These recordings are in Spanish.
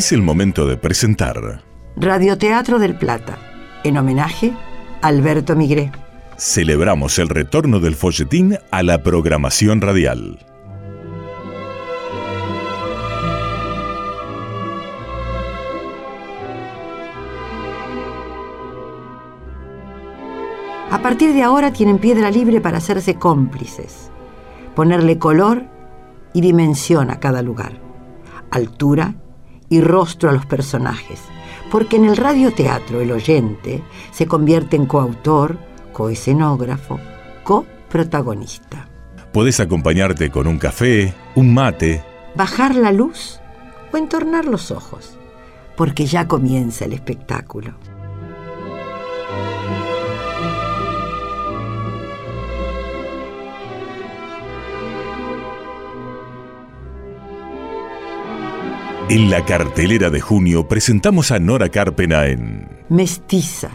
Es el momento de presentar Radioteatro del Plata, en homenaje a Alberto Migré. Celebramos el retorno del folletín a la programación radial. A partir de ahora tienen piedra libre para hacerse cómplices, ponerle color y dimensión a cada lugar, altura y rostro a los personajes, porque en el radioteatro el oyente se convierte en coautor, coescenógrafo, coprotagonista. Puedes acompañarte con un café, un mate, Bajar la luz o entornar los ojos, porque ya comienza el espectáculo. En la cartelera de junio presentamos a Nora Carpena en Mestiza,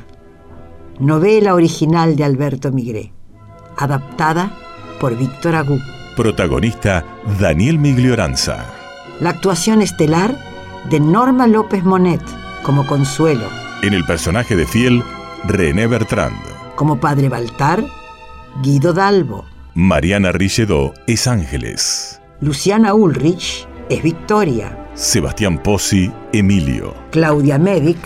novela original de Alberto Migré, adaptada por Víctor Agú. protagonista Daniel Miglioranza. La actuación estelar de Norma López Monet como Consuelo, En el personaje de Fiel, René Bertrand. como Padre Baltar, Guido Dalbo, Mariana Richedó es Ángeles. Luciana Ulrich es Victoria, Sebastián Pozzi, Emilio. Claudia Medic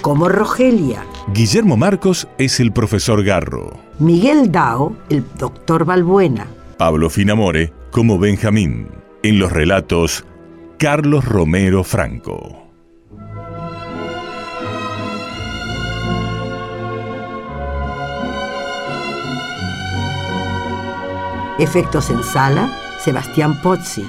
como Rogelia, Guillermo Marcos es el profesor Garro. Miguel Dao, el doctor Balbuena, Pablo Finamore como Benjamín. En los relatos, Carlos Romero Franco. efectos en sala, Sebastián Pozzi,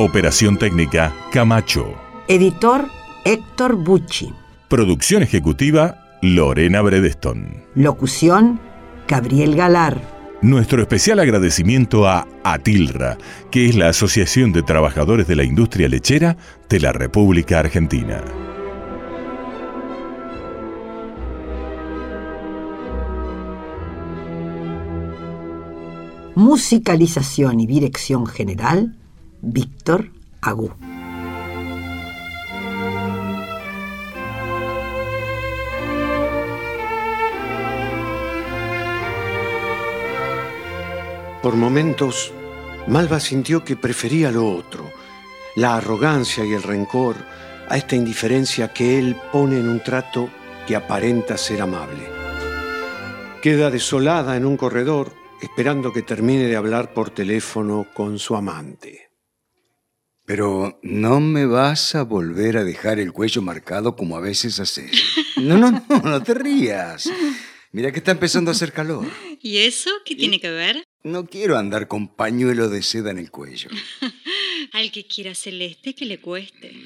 Operación técnica, Camacho. editor Héctor Bucci, Producción ejecutiva, Lorena Bredeston. locución Gabriel Galar, Nuestro especial agradecimiento a ATILRA, que es la Asociación de Trabajadores de la Industria Lechera de la República Argentina. musicalización y dirección general, Víctor Agú. Por momentos, Malva sintió que prefería lo otro, la arrogancia y el rencor a esta indiferencia que él pone en un trato que aparenta ser amable. Queda desolada en un corredor esperando que termine de hablar por teléfono con su amante. Pero no me vas a volver a dejar el cuello marcado como a veces haces. No, no, no, no te rías. Mira que está empezando a hacer calor. ¿Y eso qué tiene que ver? No quiero andar con pañuelo de seda en el cuello. Al que quiera celeste que le cueste.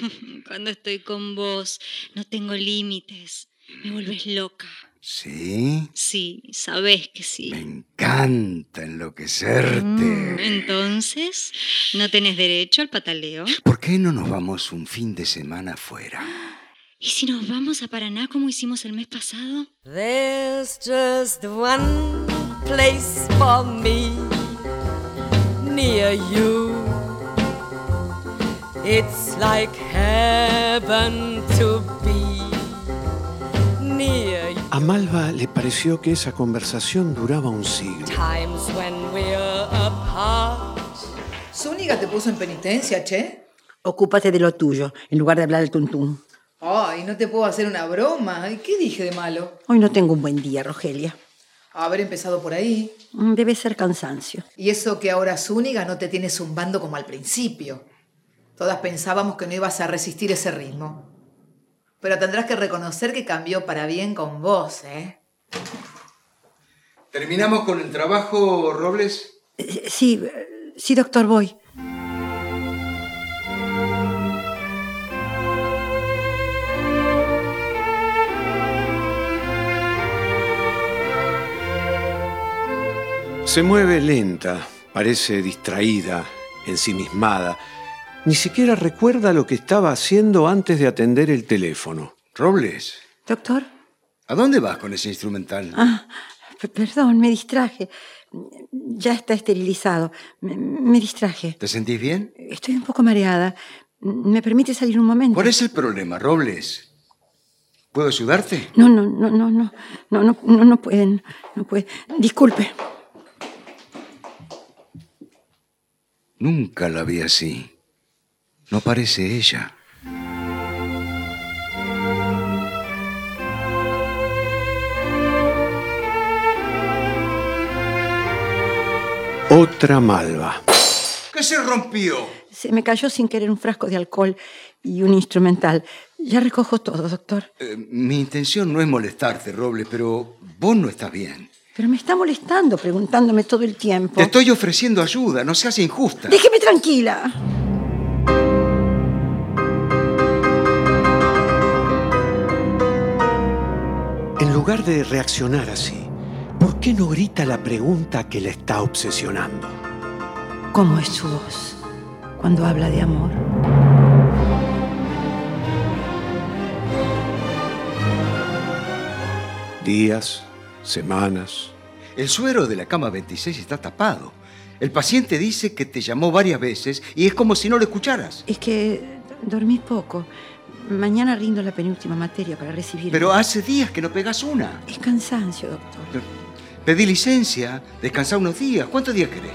Cuando estoy con vos no tengo límites. Me vuelves loca. ¿Sí? Sí, sabés que sí. Me encanta enloquecerte. Mm, Entonces, ¿no tenés derecho al pataleo? ¿Por qué no nos vamos un fin de semana afuera? ¿Y si nos vamos a Paraná como hicimos el mes pasado? There's just one place for me near you. It's like heaven to be near you. A Malva le pareció que esa conversación duraba un siglo. Times when we're apart. Zúñiga te puso en penitencia, che. Ocúpate de lo tuyo, en lugar de hablar del tuntún. Ay, no te puedo hacer una broma. Ay, ¿Qué dije de malo? Hoy no tengo un buen día, Rogelia. Haber empezado por ahí. Mm, Debe ser cansancio. Y eso que ahora Zúñiga no te tiene zumbando como al principio. Todas pensábamos que no ibas a resistir ese ritmo. Pero tendrás que reconocer que cambió para bien con vos, ¿eh? ¿Terminamos con el trabajo, Robles? Eh, Sí, eh, sí, doctor, voy. Se mueve lenta, parece distraída, ensimismada. Ni siquiera recuerda lo que estaba haciendo antes de atender el teléfono. Robles, Doctor. ¿a dónde vas con ese instrumental? Ah, perdón, me distraje. Ya está esterilizado. Me, me distraje. ¿Te sentís bien? Estoy un poco mareada. ¿Me permite salir un momento? ¿Cuál es el problema, Robles? ¿Puedo ayudarte? No, no, no, no, no, no, no, no, no pueden, no puede. Disculpe. Nunca la vi así. No parece ella. Otra malva. ¿Qué se rompió? Se me cayó sin querer un frasco de alcohol y un instrumental. Ya recojo todo, doctor. Eh, mi intención no es molestarte, Robles, pero vos no estás bien. Pero me está molestando preguntándome todo el tiempo. Te estoy ofreciendo ayuda, no seas injusta. Déjeme tranquila. Lugar de reaccionar así, ¿por qué no grita la pregunta que le está obsesionando? ¿Cómo es su voz cuando habla de amor? Días, semanas. El suero de la cama 26 está tapado. El paciente dice que te llamó varias veces y es como si no lo escucharas. Es que dormí poco. Mañana rindo la penúltima materia para recibir. Pero hace días que no pegas una. Es cansancio, doctor. Pedí licencia, descansá unos días. ¿Cuántos días querés?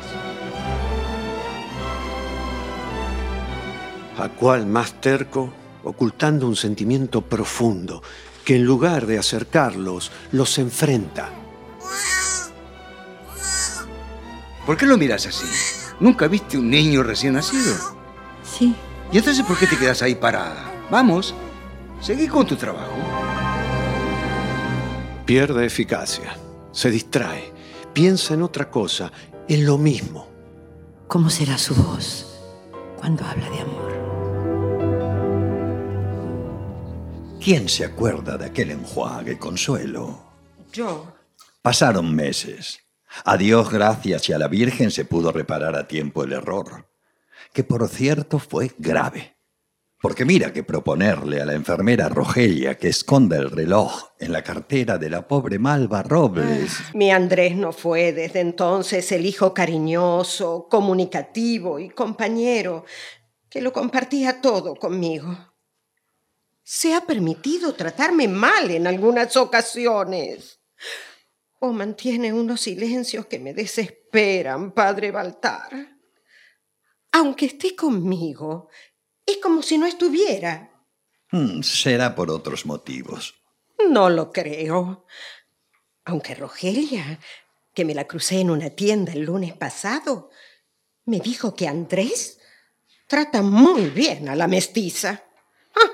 ¿A cuál más terco? Ocultando un sentimiento profundo que en lugar de acercarlos, los enfrenta. ¿Por qué lo miras así? ¿Nunca viste un niño recién nacido? Sí. ¿Y entonces por qué te quedas ahí parada? Vamos, seguí con tu trabajo. Pierde eficacia, se distrae, piensa en otra cosa, en lo mismo. ¿Cómo será su voz cuando habla de amor? ¿Quién se acuerda de aquel enjuague, Consuelo? Yo. Pasaron meses. A Dios gracias y a la Virgen se pudo reparar a tiempo el error, que por cierto fue grave. Porque mira que proponerle a la enfermera Rogelia que esconda el reloj en la cartera de la pobre Malva Robles. Mi Andrés no fue desde entonces el hijo cariñoso, comunicativo y compañero que lo compartía todo conmigo. Se ha permitido tratarme mal en algunas ocasiones. O mantiene unos silencios que me desesperan, padre Baltar. Aunque esté conmigo, es como si no estuviera. Hmm, será por otros motivos. No lo creo. Aunque Rogelia, que me la crucé en una tienda el lunes pasado, me dijo que Andrés trata muy bien a la mestiza. Ah,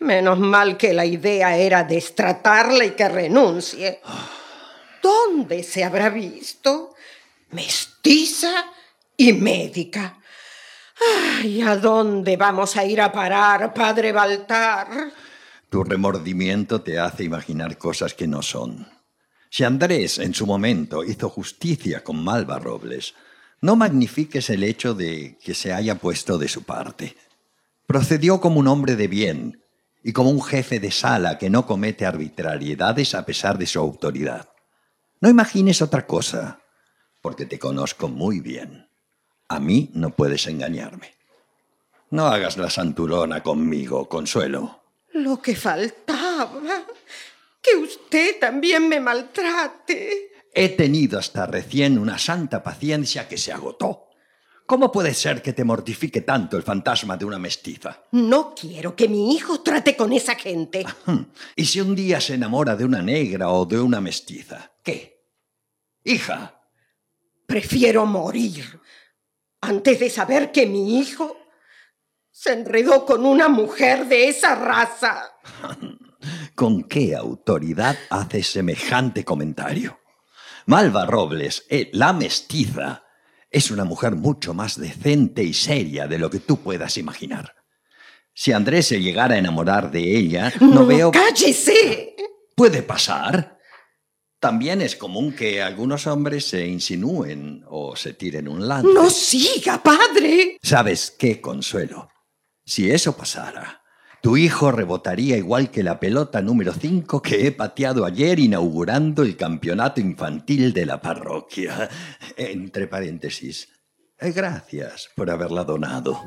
menos mal que la idea era destratarla y que renuncie. ¿Dónde se habrá visto? Mestiza y médica. Ay, ¿a dónde vamos a ir a parar, padre Baltar? Tu remordimiento te hace imaginar cosas que no son. Si Andrés en su momento hizo justicia con Malva Robles, no magnifiques el hecho de que se haya puesto de su parte. Procedió como un hombre de bien y como un jefe de sala que no comete arbitrariedades a pesar de su autoridad. No imagines otra cosa, porque te conozco muy bien. A mí no puedes engañarme. No hagas la santurona conmigo, Consuelo. Lo que faltaba. Que usted también me maltrate. He tenido hasta recién una santa paciencia que se agotó. ¿Cómo puede ser que te mortifique tanto el fantasma de una mestiza? No quiero que mi hijo trate con esa gente. ¿Y si un día se enamora de una negra o de una mestiza? ¿Qué? Hija. Prefiero morir antes de saber que mi hijo se enredó con una mujer de esa raza. ¿Con qué autoridad haces semejante comentario? Malva Robles, eh, la mestiza, es una mujer mucho más decente y seria de lo que tú puedas imaginar. Si Andrés se llegara a enamorar de ella, no, veo... ¡Cállese! Puede pasar. También es común que algunos hombres se insinúen o se tiren un lance. ¡No siga, padre! ¿Sabes qué, Consuelo? Si eso pasara, tu hijo rebotaría igual que la pelota número 5 que he pateado ayer inaugurando el campeonato infantil de la parroquia. Entre paréntesis, eh, gracias por haberla donado.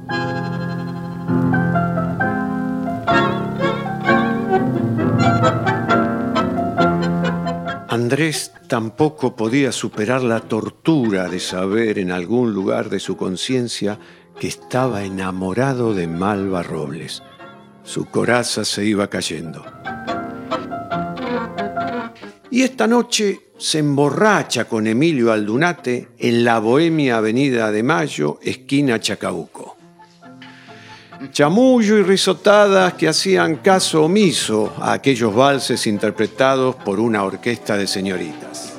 Andrés tampoco podía superar la tortura de saber en algún lugar de su conciencia que estaba enamorado de Malva Robles. Su coraza se iba cayendo. Y esta noche se emborracha con Emilio Aldunate en la bohemia Avenida de Mayo, esquina Chacabuco. Chamullo y risotadas que hacían caso omiso a aquellos valses interpretados por una orquesta de señoritas.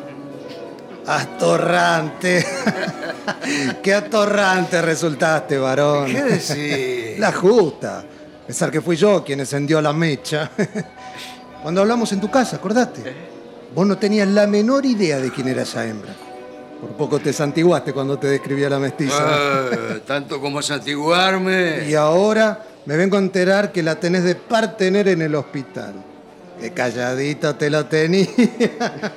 Atorrante. Qué atorrante resultaste, varón. ¿Qué decís? La justa. Pensar que fui yo quien encendió la mecha. Cuando hablamos en tu casa, ¿acordaste? Vos no tenías la menor idea de quién era esa hembra. Por poco te santiguaste cuando te describía la mestiza. Ah, tanto como santiguarme. Y ahora me vengo a enterar que la tenés de partener en el hospital. Qué calladita te la tenía.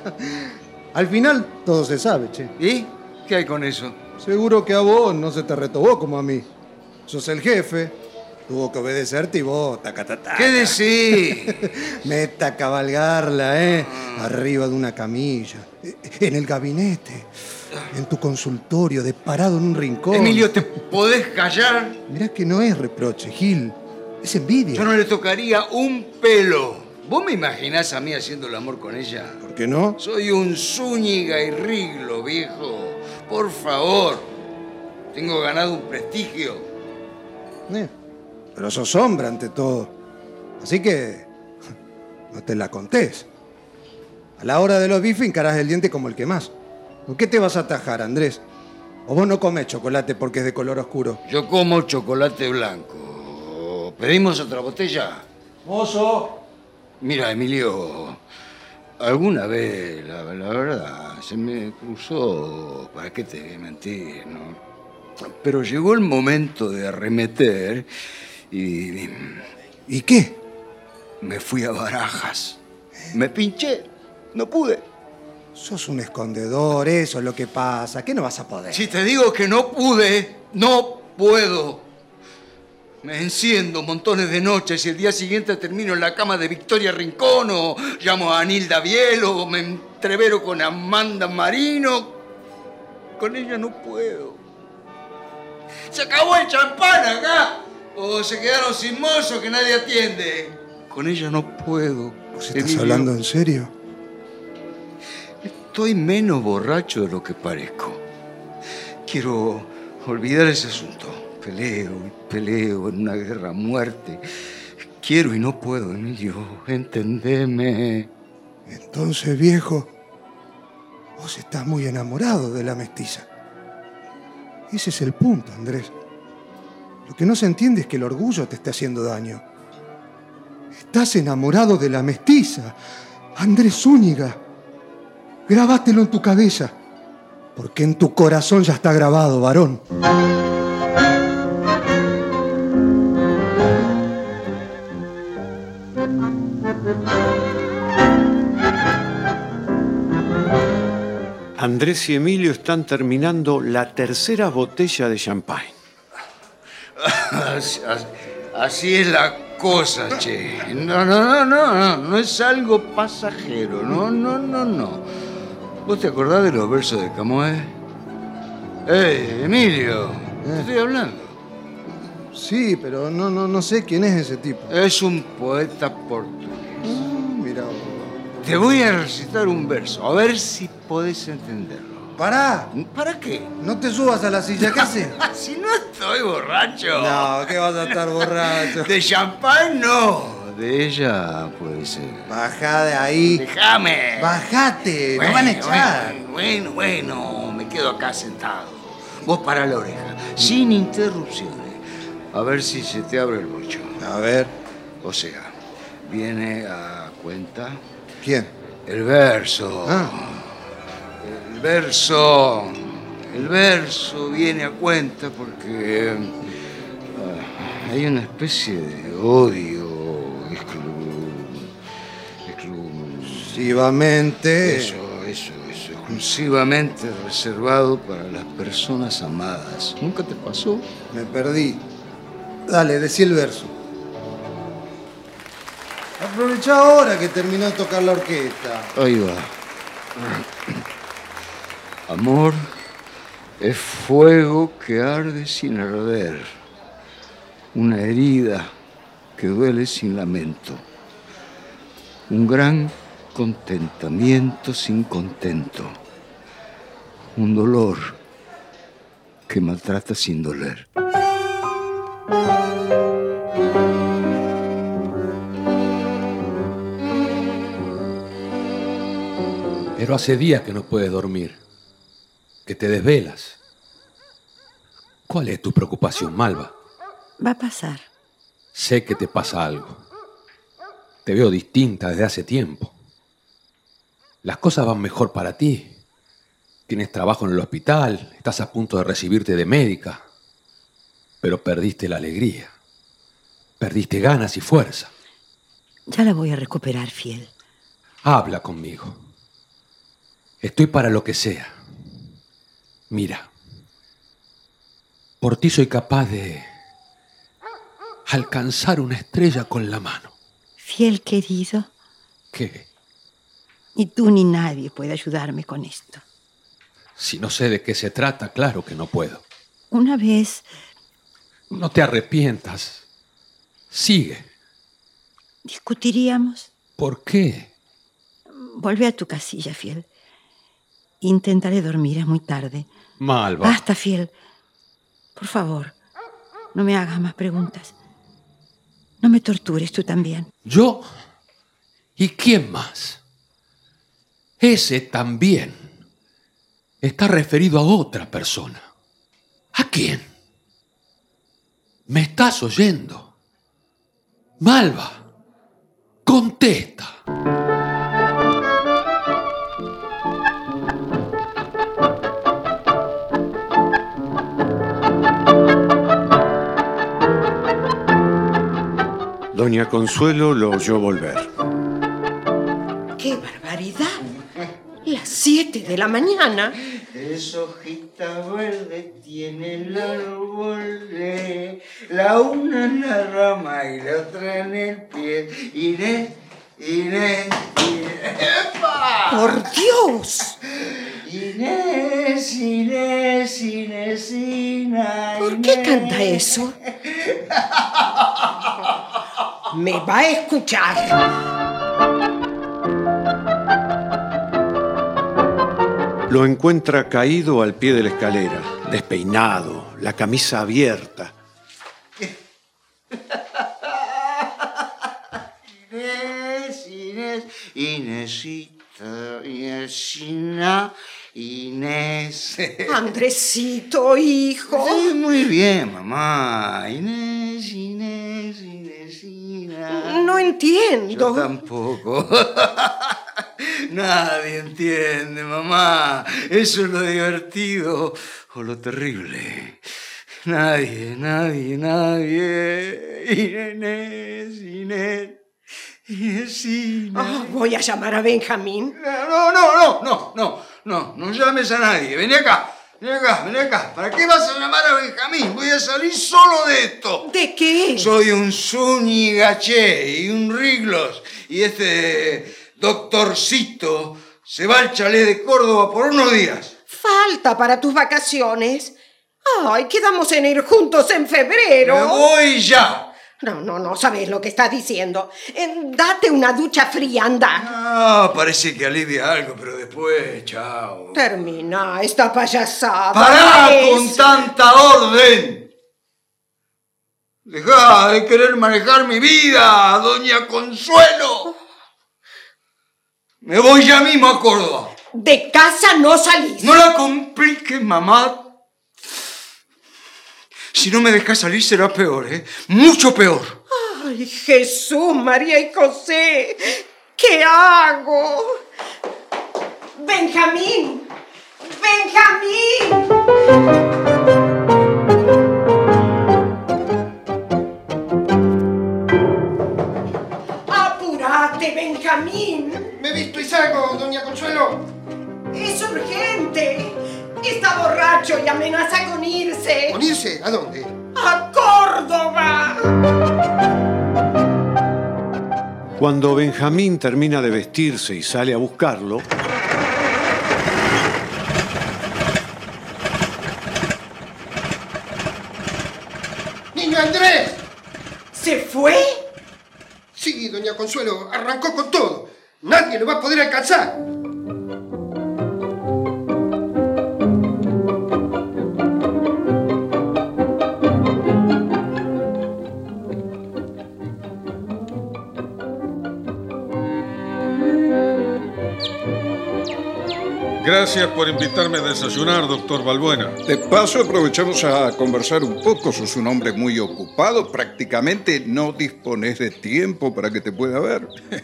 Al final todo se sabe, che. ¿Y qué hay con eso? Seguro que a vos no se te retobó como a mí. Sos el jefe, tuvo que obedecerte y vos, taca, taca, taca. ¿Qué decís? Meta a cabalgarla, ¿eh? Arriba de una camilla, en el gabinete, en tu consultorio, de parado en un rincón. Emilio, ¿te podés callar? Mirá que no es reproche, Gil. Es envidia. Yo no le tocaría un pelo. ¿Vos me imaginás a mí haciendo el amor con ella? ¿Por qué no? Soy un Zúñiga y Riglo, viejo. Por favor. Tengo ganado un prestigio. Eh, pero sos hombre ante todo. Así que no te la contés. A la hora de los bifes encarás el diente como el que más. ¿Con qué te vas a atajar, Andrés? ¿O vos no comes chocolate porque es de color oscuro? Yo como chocolate blanco. ¿Pedimos otra botella? ¡Mozo! Mira, Emilio, alguna vez, la, la verdad, se me cruzó, ¿para qué te voy a mentir, no? Pero llegó el momento de arremeter y... ¿Y qué? Me fui a barajas. Me pinché, no pude. Sos un escondedor, eso es lo que pasa. ¿Qué no vas a poder? Si te digo que no pude, no puedo. Me enciendo montones de noches y el día siguiente termino en la cama de Victoria Rincón o llamo a Anilda Biel o me entrevero con Amanda Marino. Con ella no puedo. Se acabó el champán acá. O se quedaron sin mozo que nadie atiende. Con ella no puedo. ¿Vos estás Emilio. hablando en serio? Estoy menos borracho de lo que parezco. Quiero olvidar ese asunto. Peleo y peleo en una guerra a muerte. Quiero y no puedo, Emilio. Entendeme. Entonces, viejo, vos estás muy enamorado de la mestiza. Ese es el punto, Andrés. Lo que no se entiende es que el orgullo te está haciendo daño. Estás enamorado de la mestiza, Andrés Zúñiga. Grabátelo en tu cabeza, porque en tu corazón ya está grabado, varón. Andrés y Emilio están terminando la tercera botella de champagne. Así, es la cosa, che. No, no, no, no, no. No es algo pasajero. No, no, no, no. ¿Vos te acordás de los versos de Camoes? ¡Ey, Emilio! Te estoy hablando. Sí, pero no, no, no sé quién es ese tipo. Es un poeta portugués. Mira, Te voy a recitar un verso, a ver si podés entenderlo. Pará, ¿Para qué? no te subas a la silla, ¿qué haces? Si no estoy borracho. No, que vas a estar borracho. De champán no. De ella puede ser. Baja de ahí. Déjame. Bajate, me van a echar. Bueno, bueno, bueno, me quedo acá sentado. Vos para la oreja, sin interrupciones. A ver si se te abre el bocho. A ver, O sea, viene a cuenta ¿quién? el verso. Ah, verso. El verso viene a cuenta porque ah, hay una especie de odio exclu- exclu- exclusivamente. Eso, eso, eso. Exclusivamente reservado para las personas amadas. ¿Nunca te pasó? Me perdí. Dale, decí el verso. Aprovechá ahora que terminó de tocar la orquesta. Ahí va. Amor es fuego que arde sin arder, una herida que duele sin lamento, un gran contentamiento sin contento, un dolor que maltrata sin doler. Pero hace días que no puedes dormir, que te desvelas. ¿Cuál es tu preocupación, Malva? Va a pasar. Sé que te pasa algo. Te veo distinta desde hace tiempo. Las cosas van mejor para ti. Tienes trabajo en el hospital, estás a punto de recibirte de médica, pero perdiste la alegría. Perdiste ganas y fuerza. Ya la voy a recuperar, fiel. Habla conmigo. Estoy para lo que sea. Mira, por ti soy capaz de alcanzar una estrella con la mano. Fiel querido, ¿Qué? ni tú ni nadie puede ayudarme con esto. Si no sé de qué se trata, claro que no puedo. Una vez No te arrepientas. Sigue. discutiríamos. ¿Por qué? Volvé a tu casilla, fiel. Intentaré dormir, es muy tarde. Malva. Basta, fiel. Por favor, no me hagas más preguntas. No me tortures tú también. ¿Yo? ¿Y quién más? Ese también está referido a otra persona. ¿A quién? ¿Me estás oyendo? Malva, contesta. Doña Consuelo lo oyó volver. ¡Qué barbaridad! Las siete de la mañana. Es hojita verde, tiene el árbol la una en la rama y la otra en el pie. Inés, Inés, Inés. ¡Epa! ¡Por Dios! Inés, Inés, Inésina. ¿Por qué canta eso? Me va a escuchar. Lo encuentra caído al pie de la escalera, despeinado, la camisa abierta. Inés, Inés, Inésita, Inésina, Inés. Andresito, hijo. Sí, muy bien, mamá. Inés, Inés, Inésina. No entiendo. Yo tampoco. Nadie entiende, mamá. Eso es lo divertido o lo terrible. Nadie, nadie, nadie. Inés, Inés, Inésina. Ah, voy a llamar a Benjamín. No, no, no, no, no, no, no llames a nadie. Vení acá, vení acá, vení acá. ¿Para qué vas a llamar a Benjamín? Voy a salir solo de esto. ¿De qué? Soy un Zúñigaché y un Riglos. Y este doctorcito se va al chalet de Córdoba por unos días. Falta para tus vacaciones. Ay, quedamos en ir juntos en febrero. Me voy ya. No, no, no sabes lo que estás diciendo. Eh, date una ducha fría, anda. Ah, parece que alivia algo, pero después, chao. Termina esta payasada. ¡Pará con tanta orden! Dejá de querer manejar mi vida, doña Consuelo. Me voy ya mismo a Córdoba. De casa no salís. No la compliques, mamá. Si no me dejas salir será peor, ¿eh? Mucho peor. Ay, Jesús, María y José. ¿Qué hago? Benjamín. Benjamín. Apúrate, Benjamín. Me visto y salgo, doña Consuelo. Es urgente. Está borracho y amenaza con irse. ¿Con irse? ¿A dónde? A Córdoba. Cuando Benjamín termina de vestirse y sale a buscarlo, Gracias por invitarme a desayunar, doctor Balbuena. De paso, aprovechamos a conversar un poco. Sos un hombre muy ocupado. Prácticamente no dispones de tiempo para que te pueda ver.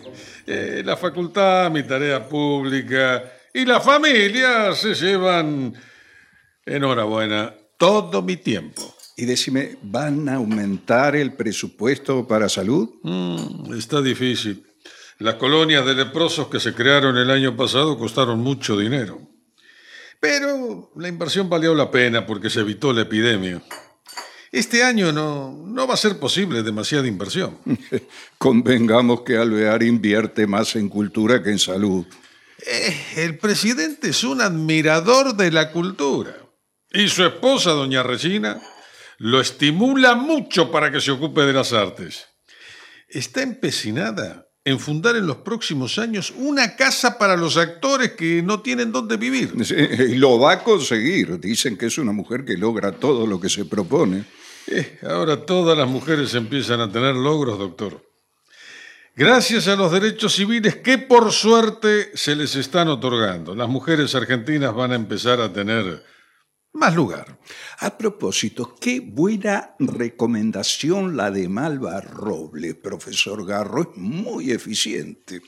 Eh, la facultad, mi tarea pública y la familia se llevan, enhorabuena, todo mi tiempo. Y decime, ¿van a aumentar el presupuesto para salud? Mm, está difícil. Las colonias de leprosos que se crearon el año pasado costaron mucho dinero. Pero la inversión valió la pena porque se evitó la epidemia. Este año no, no va a ser posible demasiada inversión. Convengamos que Alvear invierte más en cultura que en salud. Eh, el presidente es un admirador de la cultura. Y su esposa, doña Regina, lo estimula mucho para que se ocupe de las artes. Está empecinada en fundar en los próximos años una casa para los actores que no tienen dónde vivir. Y lo va a conseguir. Dicen que es una mujer que logra todo lo que se propone. Eh, ahora todas las mujeres empiezan a tener logros, doctor. Gracias a los derechos civiles que por suerte se les están otorgando, las mujeres argentinas van a empezar a tener más lugar. A propósito, qué buena recomendación la de Malva Robles, profesor Garro. Es muy eficiente.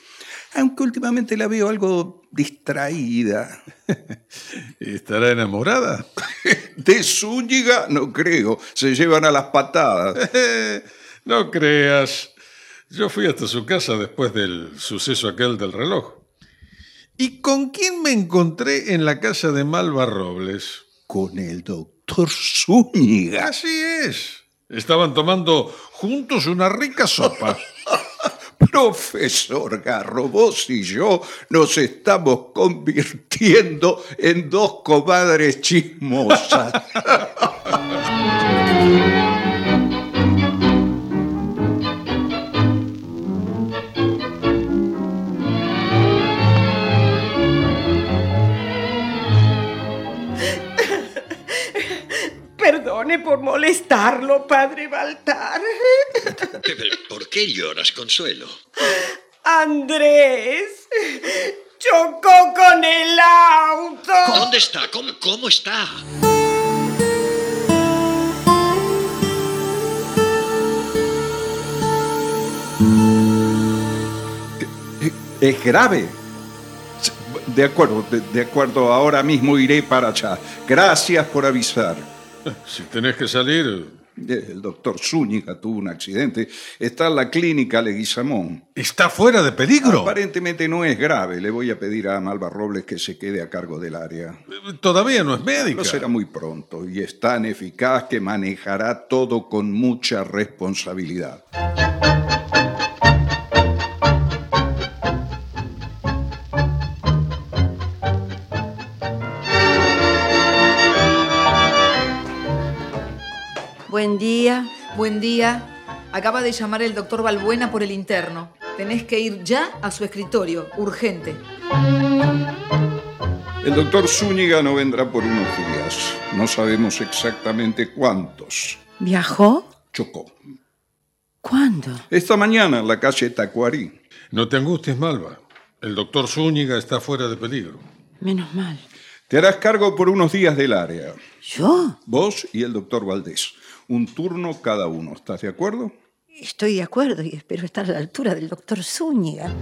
Aunque últimamente la veo algo distraída. ¿Estará enamorada? De Zúñiga no creo. Se llevan a las patadas. no creas. Yo fui hasta su casa después del suceso aquel del reloj. ¿Y con quién me encontré en la casa de Malva Robles? Con el doctor Zúñiga. Así es. Estaban tomando juntos una rica sopa. Profesor Garro, vos y yo nos estamos convirtiendo en dos comadres chismosas. Perdone por molestarlo, padre Baltar. ¿Por qué lloras, Consuelo? Andrés chocó con el auto. ¿Dónde está? ¿Cómo, cómo está? Es grave. De acuerdo, de, de acuerdo, ahora mismo iré para allá. Gracias por avisar. Si tenés que salir, El doctor Zúñiga tuvo un accidente. Está en la clínica Leguizamón. ¿Está fuera de peligro? Aparentemente no es grave. Le voy a pedir a Malva Robles que se quede a cargo del área. Todavía no es médica. No será muy pronto y es tan eficaz que manejará todo con mucha responsabilidad. Buen día. Buen día. Acaba de llamar el doctor Balbuena por el interno. Tenés que ir ya a su escritorio, urgente. El doctor Zúñiga no vendrá por unos días. No sabemos exactamente cuántos. ¿Viajó? Chocó. ¿Cuándo? Esta mañana en la calle Tacuarí. No te angusties, Malva. El doctor Zúñiga está fuera de peligro. Menos mal. Te harás cargo por unos días del área. ¿Yo? Vos y el doctor Valdés. Un turno cada uno. ¿Estás de acuerdo? Estoy de acuerdo y espero estar a la altura del doctor Zúñiga.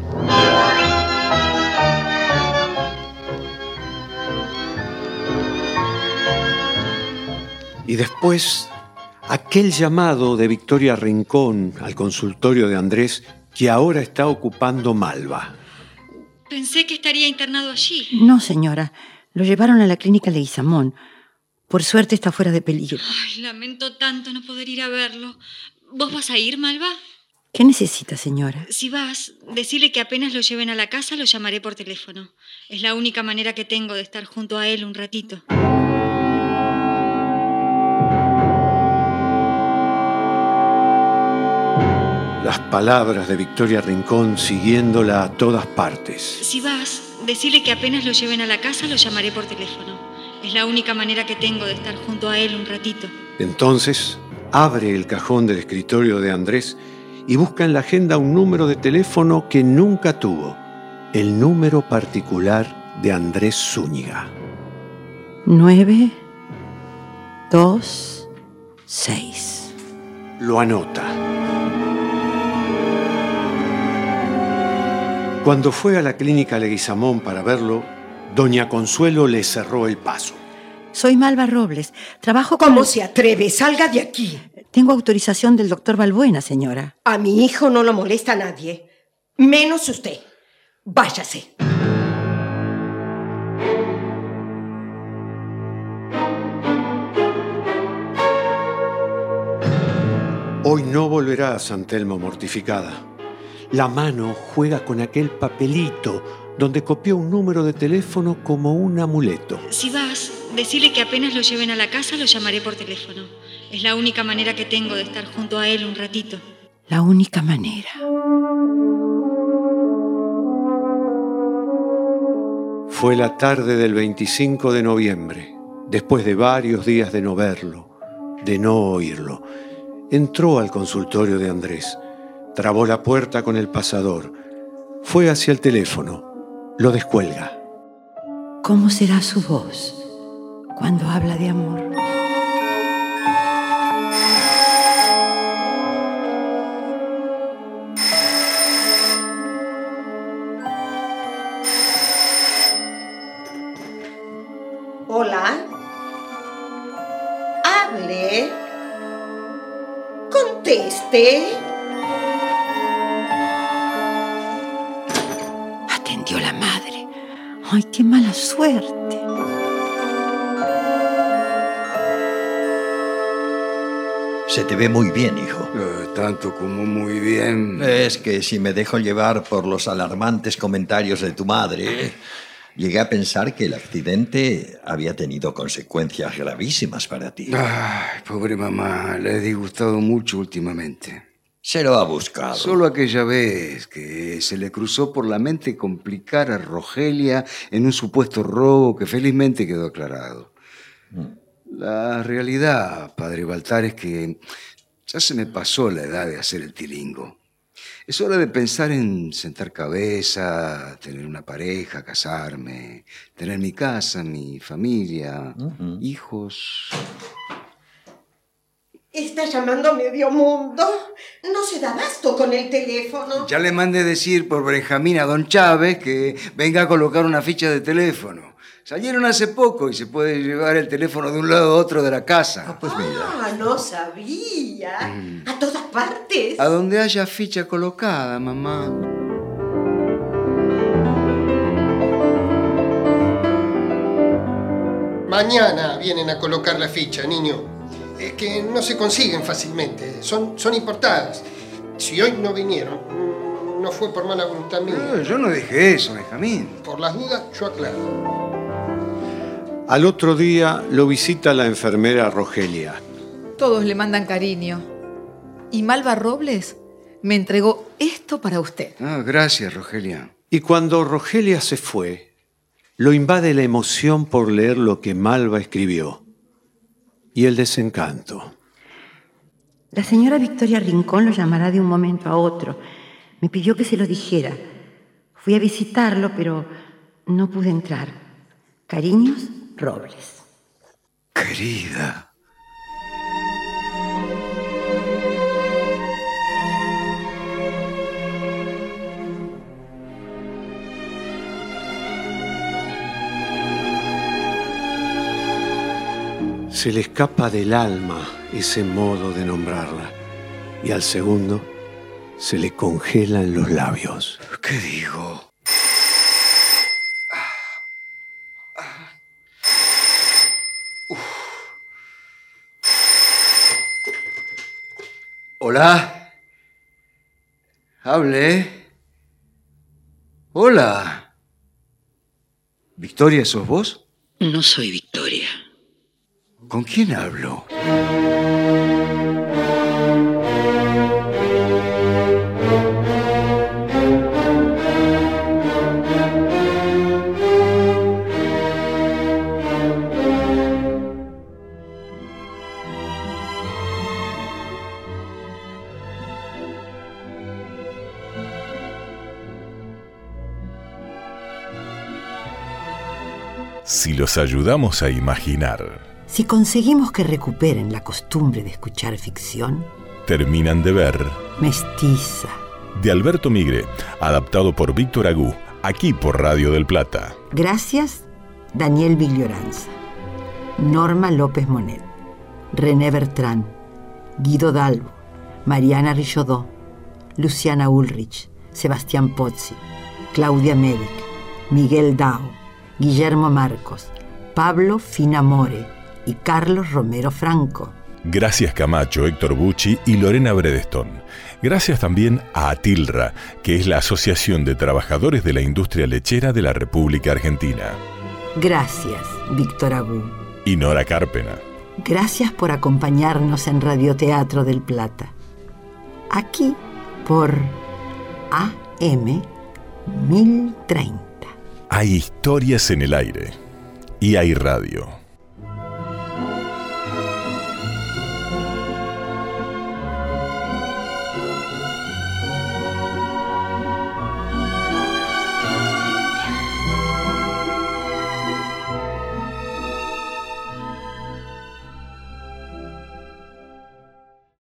Y después, aquel llamado de Victoria Rincón al consultorio de Andrés que ahora está ocupando Malva. Pensé que estaría internado allí. No, señora. Lo llevaron a la clínica Leguizamón. Por suerte está fuera de peligro. Ay, lamento tanto no poder ir a verlo. ¿Vos vas a ir, Malva? ¿Qué necesita, señora? Si vas, decirle que apenas lo lleven a la casa, lo llamaré por teléfono. Es la única manera que tengo de estar junto a él un ratito. las palabras de Victoria Rincón siguiéndola a todas partes. Si vas, decirle que apenas lo lleven a la casa, lo llamaré por teléfono. Es la única manera que tengo de estar junto a él un ratito. Entonces, abre el cajón del escritorio de Andrés y busca en la agenda un número de teléfono que nunca tuvo, el número particular de Andrés Zúñiga. 9, 2, 6. Lo anota. Cuando fue a la clínica Leguizamón para verlo, doña Consuelo le cerró el paso. Soy Malva Robles. Trabajo con... ¿Cómo se atreve? Salga de aquí. Tengo autorización del doctor Balbuena, señora. A mi hijo no lo molesta nadie. Menos usted. Váyase. Hoy no volverá a San Telmo mortificada. La mano juega con aquel papelito donde copió un número de teléfono como un amuleto. Si vas, decirle que apenas lo lleven a la casa, lo llamaré por teléfono. Es la única manera que tengo de estar junto a él un ratito. La única manera. Fue la tarde del 25 de noviembre, después de varios días de no verlo, de no oírlo. Entró al consultorio de Andrés, trabó la puerta con el pasador, fue hacia el teléfono, lo descuelga. ¿Cómo será su voz cuando habla de amor? Hola. Hable. Conteste. Ay, qué mala suerte. Se te ve muy bien, hijo. tanto como muy bien. Es que si me dejo llevar por los alarmantes comentarios de tu madre, llegué a pensar que el accidente había tenido consecuencias gravísimas para ti. Ay, pobre mamá, le he disgustado mucho últimamente. Se lo ha buscado. Solo aquella vez que se le cruzó por la mente complicar a Rogelia en un supuesto robo que felizmente quedó aclarado. La realidad, padre Baltar, es que ya se me pasó la edad de hacer el tilingo. Es hora de pensar en sentar cabeza, tener una pareja, casarme, tener mi casa, mi familia, hijos. Está llamando a medio mundo. No se da basto con el teléfono. Ya le mandé decir por Benjamín a don Chávez que venga a colocar una ficha de teléfono. Salieron hace poco y se puede llevar el teléfono de un lado a otro de la casa. pues Ah, no sabía. A todas partes. A donde haya ficha colocada, mamá. Mañana vienen a colocar la ficha, niño. Es que no se consiguen fácilmente. Son, son importadas. Si hoy no vinieron, mm, no fue por mala voluntad mía. No, yo no dije eso, Benjamín. Por las dudas, yo aclaro. Al otro día lo visita la enfermera Rogelia. Todos le mandan cariño. Y Malva Robles me entregó esto para usted. Ah, gracias, Rogelia. Y cuando Rogelia se fue, lo invade la emoción por leer lo que Malva escribió y el desencanto. La señora Victoria Rincón lo llamará de un momento a otro. Me pidió que se lo dijera. Fui a visitarlo, pero no pude entrar. Cariños, Robles. Querida. Se le escapa del alma ese modo de nombrarla y al segundo se le congelan los labios. ¿Qué digo? Hola. Hable. Hola. ¿Victoria, sos vos? No soy Victoria. ¿Con quién hablo? si los ayudamos a imaginar si conseguimos que recuperen la costumbre de escuchar ficción, terminan de ver mestiza. de Alberto Migre, adaptado por Víctor Agú, aquí por Radio del Plata. Gracias, Daniel Viglioranza. Norma López Monet. René Bertrán. Guido Dalbo. Mariana Richaudot. Luciana Ulrich. Sebastián Pozzi. Claudia Medic. Miguel Dao. Guillermo Marcos. Pablo Finamore. Y Carlos Romero Franco. Gracias Camacho, Héctor Bucci y Lorena Bredeston. Gracias también a Atilra, que es la Asociación de Trabajadores de la Industria Lechera de la República Argentina. Gracias, Víctor Agú. Y Nora Carpena. Gracias por acompañarnos en Radioteatro del Plata. Aquí por AM 1030. Hay historias en el aire y hay radio.